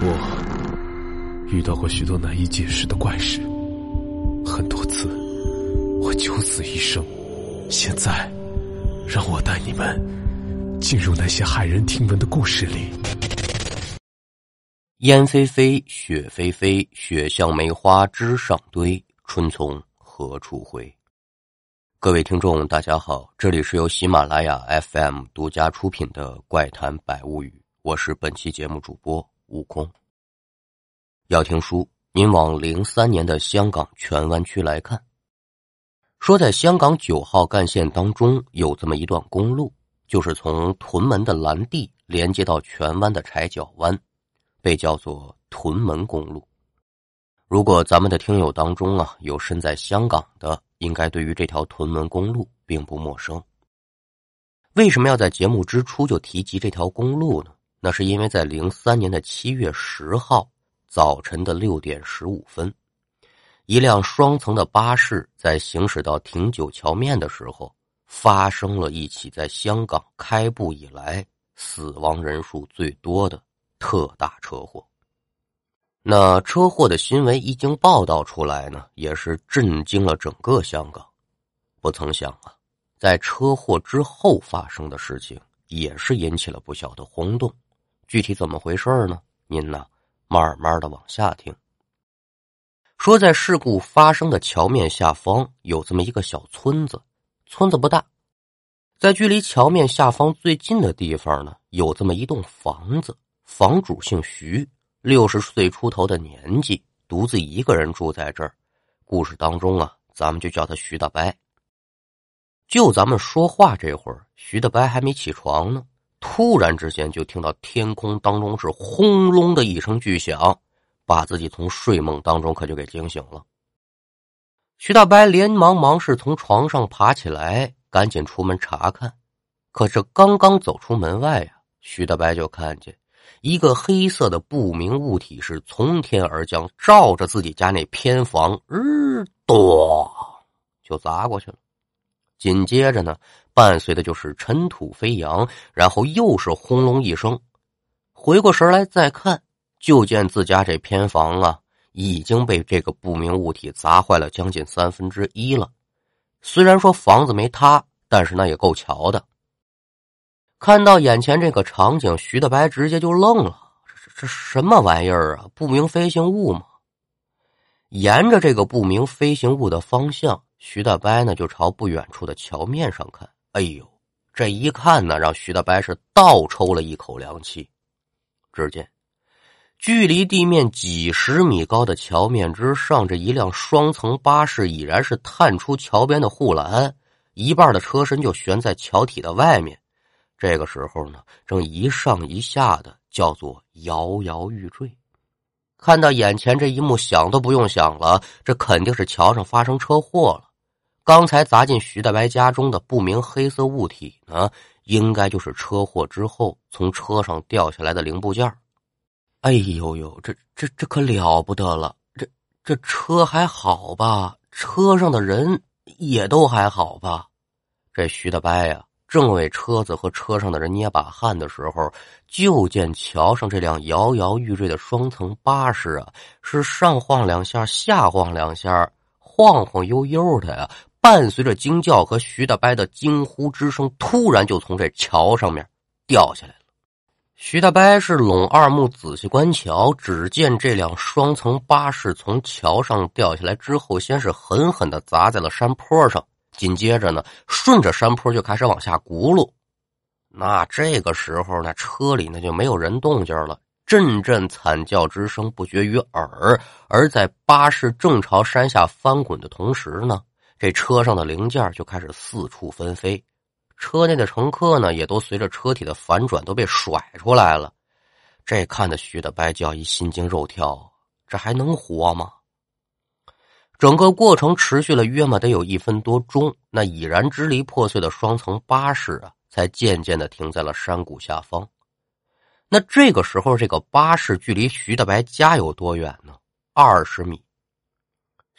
我遇到过许多难以解释的怪事，很多次我九死一生。现在，让我带你们进入那些骇人听闻的故事里。烟飞飞，雪霏霏，雪像梅花枝上堆，春从何处回？各位听众，大家好，这里是由喜马拉雅 FM 独家出品的《怪谈百物语》，我是本期节目主播悟空。要听书，您往零三年的香港荃湾区来看。说在香港九号干线当中有这么一段公路，就是从屯门的蓝地连接到荃湾的柴角湾。被叫做屯门公路。如果咱们的听友当中啊有身在香港的，应该对于这条屯门公路并不陌生。为什么要在节目之初就提及这条公路呢？那是因为在零三年的七月十号早晨的六点十五分，一辆双层的巴士在行驶到汀九桥面的时候，发生了一起在香港开埠以来死亡人数最多的。特大车祸。那车祸的新闻一经报道出来呢，也是震惊了整个香港。不曾想啊，在车祸之后发生的事情，也是引起了不小的轰动。具体怎么回事呢？您呢，慢慢的往下听。说在事故发生的桥面下方有这么一个小村子，村子不大，在距离桥面下方最近的地方呢，有这么一栋房子。房主姓徐，六十岁出头的年纪，独自一个人住在这儿。故事当中啊，咱们就叫他徐大伯。就咱们说话这会儿，徐大伯还没起床呢，突然之间就听到天空当中是轰隆的一声巨响，把自己从睡梦当中可就给惊醒了。徐大伯连忙忙是从床上爬起来，赶紧出门查看。可是刚刚走出门外呀，徐大伯就看见。一个黑色的不明物体是从天而降，照着自己家那偏房，日咚就砸过去了。紧接着呢，伴随的就是尘土飞扬，然后又是轰隆一声。回过神来再看，就见自家这偏房啊，已经被这个不明物体砸坏了将近三分之一了。虽然说房子没塌，但是那也够瞧的。看到眼前这个场景，徐大白直接就愣了：“这这什么玩意儿啊？不明飞行物吗？”沿着这个不明飞行物的方向，徐大伯呢就朝不远处的桥面上看。哎呦，这一看呢，让徐大伯是倒抽了一口凉气。只见距离地面几十米高的桥面之上，这一辆双层巴士已然是探出桥边的护栏，一半的车身就悬在桥体的外面。这个时候呢，正一上一下的，叫做摇摇欲坠。看到眼前这一幕，想都不用想了，这肯定是桥上发生车祸了。刚才砸进徐大白家中的不明黑色物体呢，应该就是车祸之后从车上掉下来的零部件。哎呦呦，这这这可了不得了！这这车还好吧？车上的人也都还好吧？这徐大白呀！正为车子和车上的人捏把汗的时候，就见桥上这辆摇摇欲坠的双层巴士啊，是上晃两下，下晃两下，晃晃悠悠的呀。伴随着惊叫和徐大伯的惊呼之声，突然就从这桥上面掉下来了。徐大伯是拢二目仔细观瞧，只见这辆双层巴士从桥上掉下来之后，先是狠狠的砸在了山坡上。紧接着呢，顺着山坡就开始往下轱辘。那这个时候呢，车里呢就没有人动静了，阵阵惨叫之声不绝于耳。而在巴士正朝山下翻滚的同时呢，这车上的零件就开始四处纷飞，车内的乘客呢也都随着车体的反转都被甩出来了。这看的徐大白叫一心惊肉跳，这还能活吗？整个过程持续了约么得有一分多钟，那已然支离破碎的双层巴士啊，才渐渐的停在了山谷下方。那这个时候，这个巴士距离徐大白家有多远呢？二十米。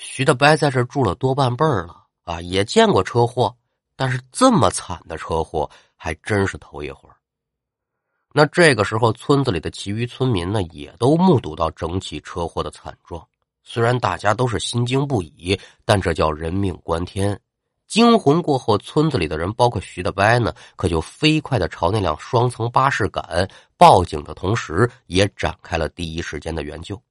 徐大白在这住了多半辈儿了啊，也见过车祸，但是这么惨的车祸还真是头一回。那这个时候，村子里的其余村民呢，也都目睹到整起车祸的惨状。虽然大家都是心惊不已，但这叫人命关天。惊魂过后，村子里的人，包括徐大伯呢，可就飞快的朝那辆双层巴士赶。报警的同时，也展开了第一时间的援救。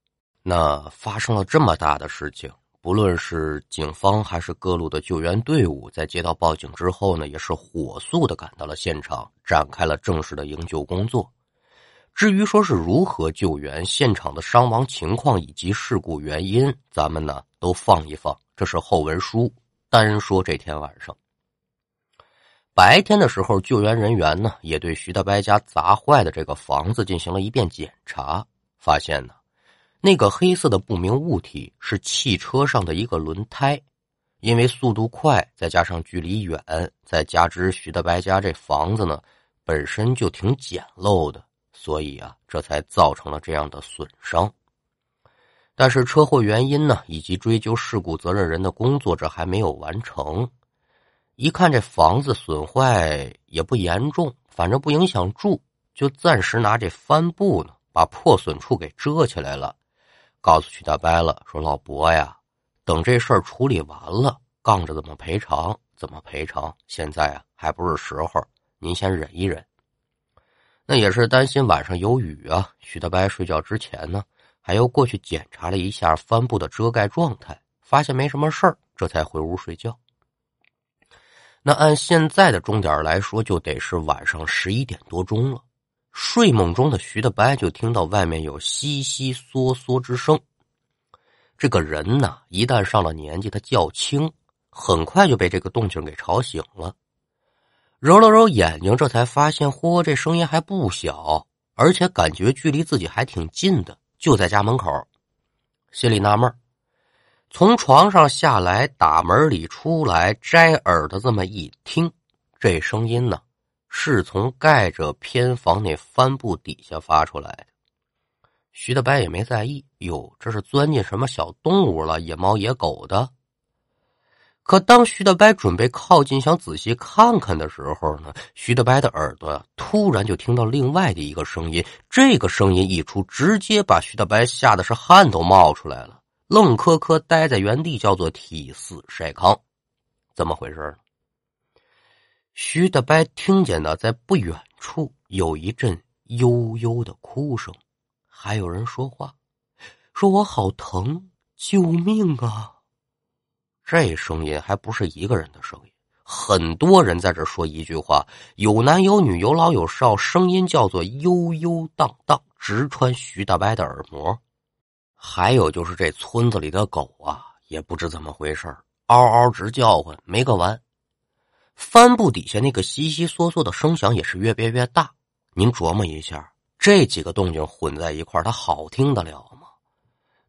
那发生了这么大的事情，不论是警方还是各路的救援队伍，在接到报警之后呢，也是火速的赶到了现场，展开了正式的营救工作。至于说是如何救援、现场的伤亡情况以及事故原因，咱们呢都放一放，这是后文书。单说这天晚上，白天的时候，救援人员呢也对徐大伯家砸坏的这个房子进行了一遍检查，发现呢，那个黑色的不明物体是汽车上的一个轮胎，因为速度快，再加上距离远，再加之徐大白家这房子呢本身就挺简陋的，所以啊，这才造成了这样的损伤。但是车祸原因呢，以及追究事故责任人的工作，这还没有完成。一看这房子损坏也不严重，反正不影响住，就暂时拿这帆布呢，把破损处给遮起来了。告诉许大伯了，说老伯呀，等这事儿处理完了，杠着怎么赔偿怎么赔偿。现在啊，还不是时候，您先忍一忍。那也是担心晚上有雨啊。许大伯睡觉之前呢。还又过去检查了一下帆布的遮盖状态，发现没什么事儿，这才回屋睡觉。那按现在的钟点来说，就得是晚上十一点多钟了。睡梦中的徐德白就听到外面有悉悉嗦嗦之声。这个人呢，一旦上了年纪，他较轻，很快就被这个动静给吵醒了。揉了揉眼睛，这才发现，嚯，这声音还不小，而且感觉距离自己还挺近的。就在家门口，心里纳闷从床上下来，打门里出来，摘耳朵这么一听，这声音呢，是从盖着偏房那帆布底下发出来的。徐大白也没在意，哟，这是钻进什么小动物了？野猫、野狗的。可当徐大白准备靠近想仔细看看的时候呢，徐大白的耳朵突然就听到另外的一个声音。这个声音一出，直接把徐大白吓得是汗都冒出来了，愣磕磕呆在原地，叫做体似筛糠。怎么回事呢？徐大白听见呢，在不远处有一阵悠悠的哭声，还有人说话，说我好疼，救命啊！这声音还不是一个人的声音，很多人在这说一句话，有男有女，有老有少，声音叫做悠悠荡荡，直穿徐大伯的耳膜。还有就是这村子里的狗啊，也不知怎么回事嗷嗷直叫唤，没个完。帆布底下那个悉悉嗦嗦的声响也是越变越大。您琢磨一下，这几个动静混在一块它好听得了吗？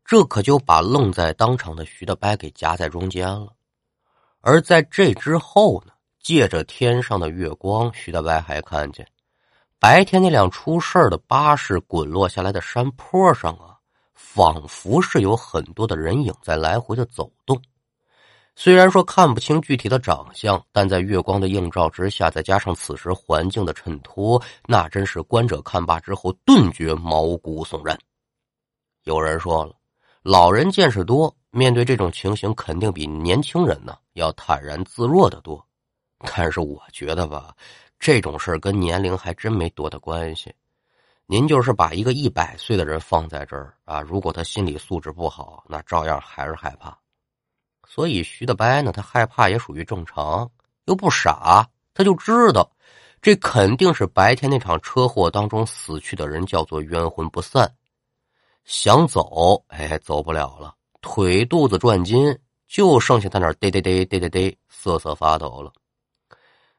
这可就把愣在当场的徐大伯给夹在中间了，而在这之后呢，借着天上的月光，徐大伯还看见白天那辆出事的巴士滚落下来的山坡上啊，仿佛是有很多的人影在来回的走动。虽然说看不清具体的长相，但在月光的映照之下，再加上此时环境的衬托，那真是观者看罢之后顿觉毛骨悚然。有人说了。老人见识多，面对这种情形，肯定比年轻人呢要坦然自若的多。但是我觉得吧，这种事跟年龄还真没多大关系。您就是把一个一百岁的人放在这儿啊，如果他心理素质不好，那照样还是害怕。所以徐大伯呢，他害怕也属于正常，又不傻，他就知道这肯定是白天那场车祸当中死去的人叫做冤魂不散。想走，哎，走不了了，腿肚子转筋，就剩下在那儿嘚嘚嘚嘚嘚嘚瑟瑟发抖了。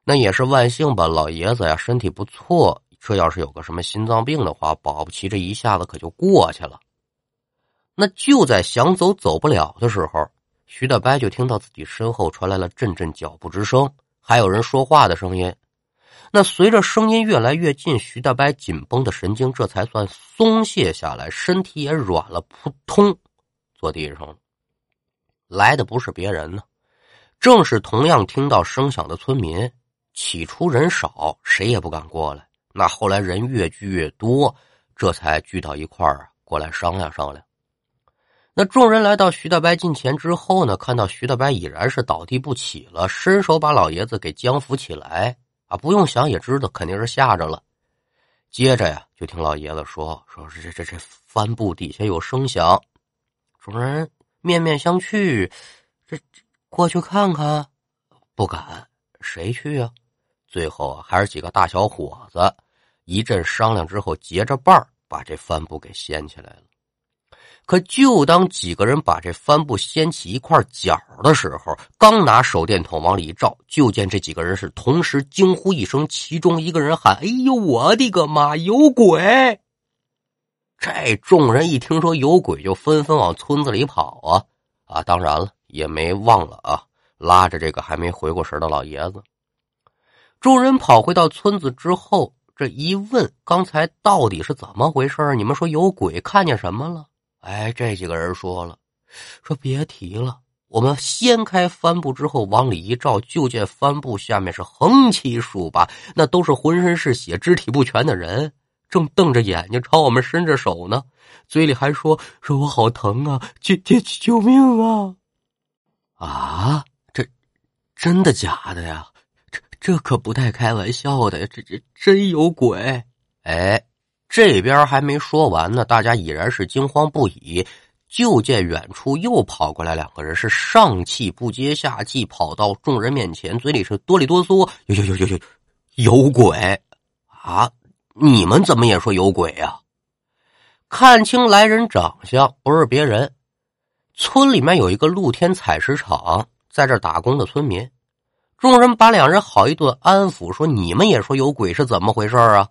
那也是万幸吧，老爷子呀，身体不错。这要是有个什么心脏病的话，保不齐这一下子可就过去了。那就在想走走不了的时候，徐大伯就听到自己身后传来了阵阵脚步之声，还有人说话的声音。那随着声音越来越近，徐大伯紧绷的神经这才算松懈下来，身体也软了，扑通坐地上了。来的不是别人呢，正是同样听到声响的村民。起初人少，谁也不敢过来。那后来人越聚越多，这才聚到一块儿过来商量商量。那众人来到徐大白近前之后呢，看到徐大白已然是倒地不起了，伸手把老爷子给将扶起来啊！不用想也知道肯定是吓着了。接着呀，就听老爷子说：“说这这这这帆布底下有声响。”众人面面相觑，这过去看看，不敢，谁去啊？最后还是几个大小伙子一阵商量之后，结着伴儿把这帆布给掀起来了。可就当几个人把这帆布掀起一块角的时候，刚拿手电筒往里一照，就见这几个人是同时惊呼一声，其中一个人喊：“哎呦，我的个妈，有鬼！”这众人一听说有鬼，就纷纷往村子里跑啊啊！当然了，也没忘了啊，拉着这个还没回过神的老爷子。众人跑回到村子之后，这一问，刚才到底是怎么回事你们说有鬼，看见什么了？哎，这几个人说了，说别提了。我们掀开帆布之后，往里一照，就见帆布下面是横七竖八，那都是浑身是血、肢体不全的人，正瞪着眼睛朝我们伸着手呢，嘴里还说：“说我好疼啊，救救救命啊！”啊，这真的假的呀？这这可不带开玩笑的！这这真有鬼！哎。这边还没说完呢，大家已然是惊慌不已。就见远处又跑过来两个人，是上气不接下气，跑到众人面前，嘴里是哆里哆嗦：“有有有有有有鬼啊！你们怎么也说有鬼呀？”看清来人长相，不是别人，村里面有一个露天采石场，在这打工的村民。众人把两人好一顿安抚，说：“你们也说有鬼是怎么回事啊？”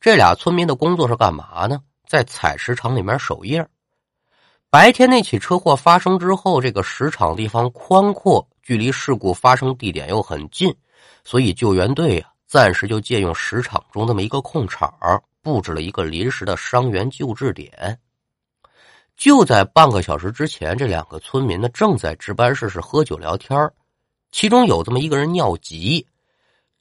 这俩村民的工作是干嘛呢？在采石场里面守夜。白天那起车祸发生之后，这个石场地方宽阔，距离事故发生地点又很近，所以救援队啊，暂时就借用石场中那么一个空场，布置了一个临时的伤员救治点。就在半个小时之前，这两个村民呢正在值班室是喝酒聊天其中有这么一个人尿急。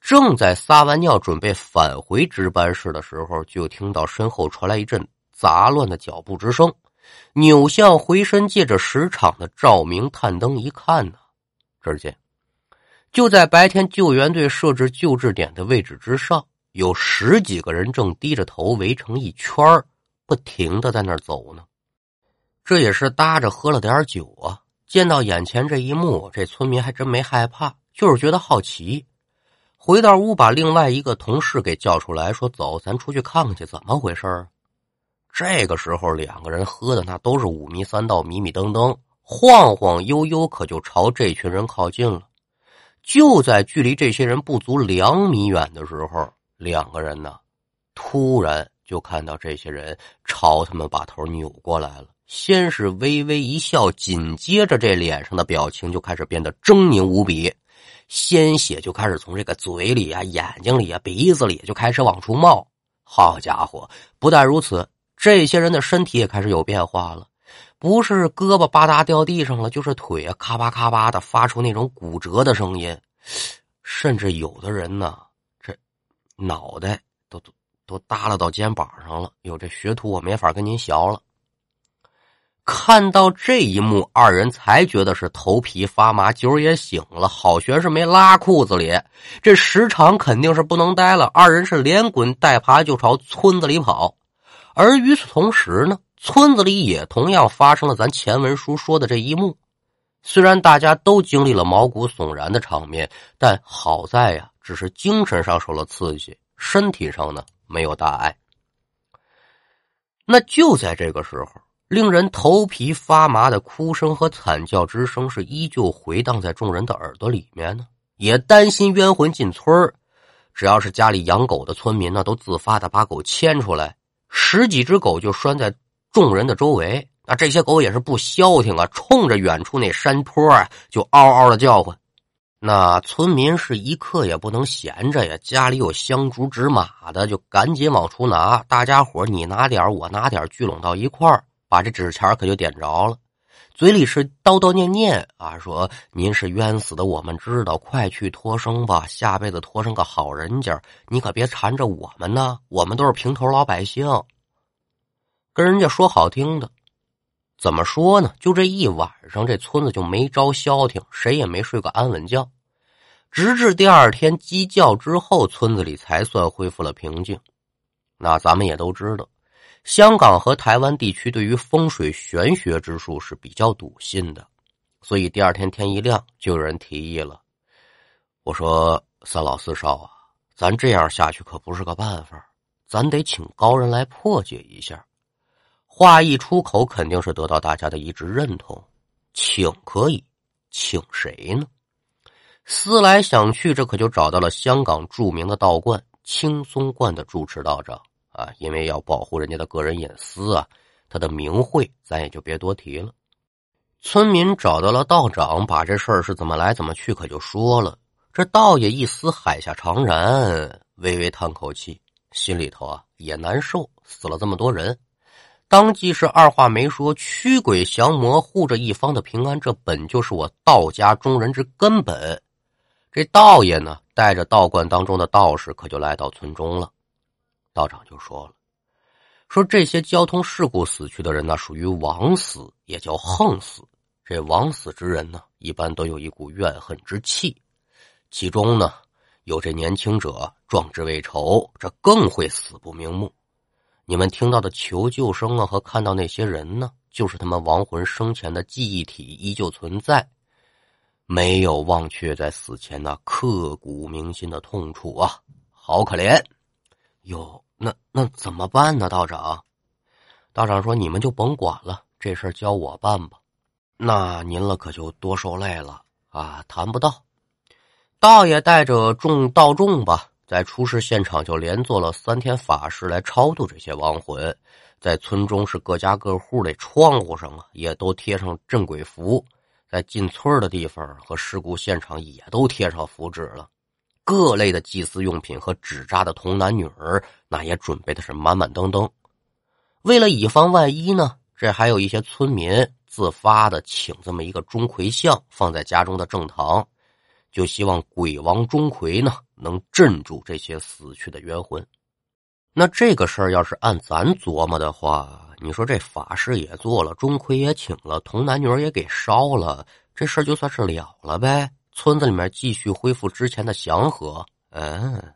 正在撒完尿准备返回值班室的时候，就听到身后传来一阵杂乱的脚步之声。扭向回身，借着石场的照明探灯一看呢，只见就在白天救援队设置救治点的位置之上，有十几个人正低着头围成一圈不停的在那儿走呢。这也是搭着喝了点酒啊。见到眼前这一幕，这村民还真没害怕，就是觉得好奇。回到屋，把另外一个同事给叫出来，说：“走，咱出去看看去，怎么回事这个时候，两个人喝的那都是五迷三道、迷迷瞪瞪，晃晃悠悠，可就朝这群人靠近了。就在距离这些人不足两米远的时候，两个人呢，突然就看到这些人朝他们把头扭过来了。先是微微一笑，紧接着这脸上的表情就开始变得狰狞无比。鲜血就开始从这个嘴里啊、眼睛里啊、鼻子里就开始往出冒。好家伙！不但如此，这些人的身体也开始有变化了，不是胳膊吧嗒掉地上了，就是腿啊咔吧咔吧的发出那种骨折的声音，甚至有的人呢，这脑袋都都都耷拉到肩膀上了。有这学徒，我没法跟您学了。看到这一幕，二人才觉得是头皮发麻，酒也醒了。好悬是没拉裤子里，这时长肯定是不能待了。二人是连滚带爬就朝村子里跑。而与此同时呢，村子里也同样发生了咱前文书说的这一幕。虽然大家都经历了毛骨悚然的场面，但好在呀，只是精神上受了刺激，身体上呢没有大碍。那就在这个时候。令人头皮发麻的哭声和惨叫之声是依旧回荡在众人的耳朵里面呢。也担心冤魂进村只要是家里养狗的村民呢，都自发的把狗牵出来。十几只狗就拴在众人的周围。那这些狗也是不消停啊，冲着远处那山坡啊，就嗷嗷的叫唤。那村民是一刻也不能闲着呀，家里有香烛纸马的，就赶紧往出拿。大家伙你拿点我拿点聚拢到一块儿。把这纸钱可就点着了，嘴里是叨叨念念啊，说您是冤死的，我们知道，快去托生吧，下辈子托生个好人家，你可别缠着我们呢，我们都是平头老百姓。跟人家说好听的，怎么说呢？就这一晚上，这村子就没招消停，谁也没睡个安稳觉。直至第二天鸡叫之后，村子里才算恢复了平静。那咱们也都知道，香港和台湾地区对于风水玄学之术是比较笃信的，所以第二天天一亮，就有人提议了。我说：“三老四少啊，咱这样下去可不是个办法，咱得请高人来破解一下。”话一出口，肯定是得到大家的一致认同。请可以，请谁呢？思来想去，这可就找到了香港著名的道观青松观的住持道长啊！因为要保护人家的个人隐私啊，他的名讳咱也就别多提了。村民找到了道长，把这事儿是怎么来怎么去，可就说了。这道爷一思海下长然，微微叹口气，心里头啊也难受，死了这么多人，当即是二话没说，驱鬼降魔，护着一方的平安，这本就是我道家中人之根本。这道爷呢，带着道观当中的道士，可就来到村中了。道长就说了：“说这些交通事故死去的人呢，属于枉死，也叫横死。这枉死之人呢，一般都有一股怨恨之气。其中呢，有这年轻者壮志未酬，这更会死不瞑目。你们听到的求救声啊，和看到那些人呢，就是他们亡魂生前的记忆体依旧存在。”没有忘却在死前那刻骨铭心的痛楚啊，好可怜！哟，那那怎么办呢？道长，道长说：“你们就甭管了，这事儿交我办吧。”那您了可就多受累了啊！谈不到，道爷带着众道众吧，在出事现场就连做了三天法事来超度这些亡魂，在村中是各家各户的窗户上啊，也都贴上镇鬼符。在进村的地方和事故现场也都贴上符纸了，各类的祭祀用品和纸扎的童男女儿，那也准备的是满满登登。为了以防万一呢，这还有一些村民自发的请这么一个钟馗像放在家中的正堂，就希望鬼王钟馗呢能镇住这些死去的冤魂。那这个事儿要是按咱琢磨的话。你说这法事也做了，钟馗也请了，童男女儿也给烧了，这事儿就算是了了呗。村子里面继续恢复之前的祥和。嗯，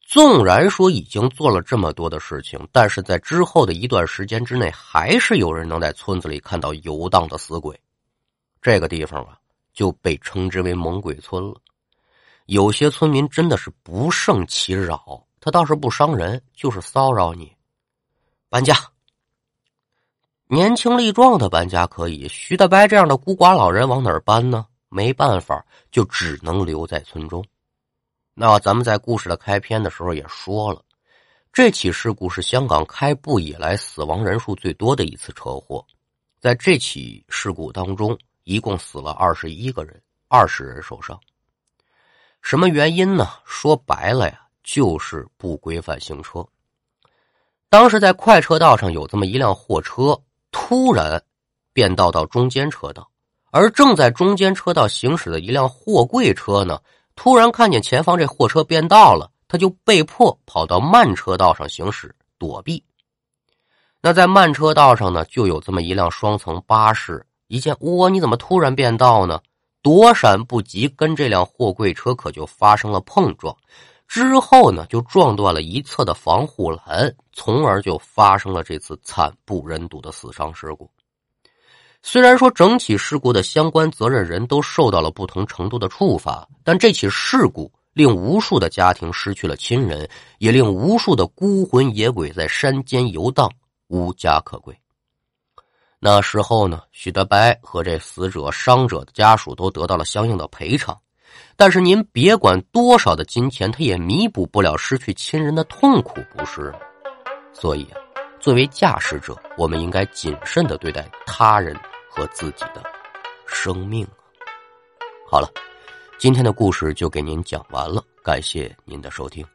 纵然说已经做了这么多的事情，但是在之后的一段时间之内，还是有人能在村子里看到游荡的死鬼。这个地方啊，就被称之为猛鬼村了。有些村民真的是不胜其扰，他倒是不伤人，就是骚扰你。搬家，年轻力壮的搬家可以，徐大白这样的孤寡老人往哪儿搬呢？没办法，就只能留在村中。那咱们在故事的开篇的时候也说了，这起事故是香港开埠以来死亡人数最多的一次车祸。在这起事故当中，一共死了二十一个人，二十人受伤。什么原因呢？说白了呀，就是不规范行车。当时在快车道上有这么一辆货车，突然变道到中间车道，而正在中间车道行驶的一辆货柜车呢，突然看见前方这货车变道了，他就被迫跑到慢车道上行驶躲避。那在慢车道上呢，就有这么一辆双层巴士，一见哇，你怎么突然变道呢？躲闪不及，跟这辆货柜车可就发生了碰撞。之后呢，就撞断了一侧的防护栏，从而就发生了这次惨不忍睹的死伤事故。虽然说整起事故的相关责任人都受到了不同程度的处罚，但这起事故令无数的家庭失去了亲人，也令无数的孤魂野鬼在山间游荡，无家可归。那时候呢，许德白和这死者、伤者的家属都得到了相应的赔偿。但是您别管多少的金钱，他也弥补不了失去亲人的痛苦，不是？所以啊，作为驾驶者，我们应该谨慎的对待他人和自己的生命。好了，今天的故事就给您讲完了，感谢您的收听。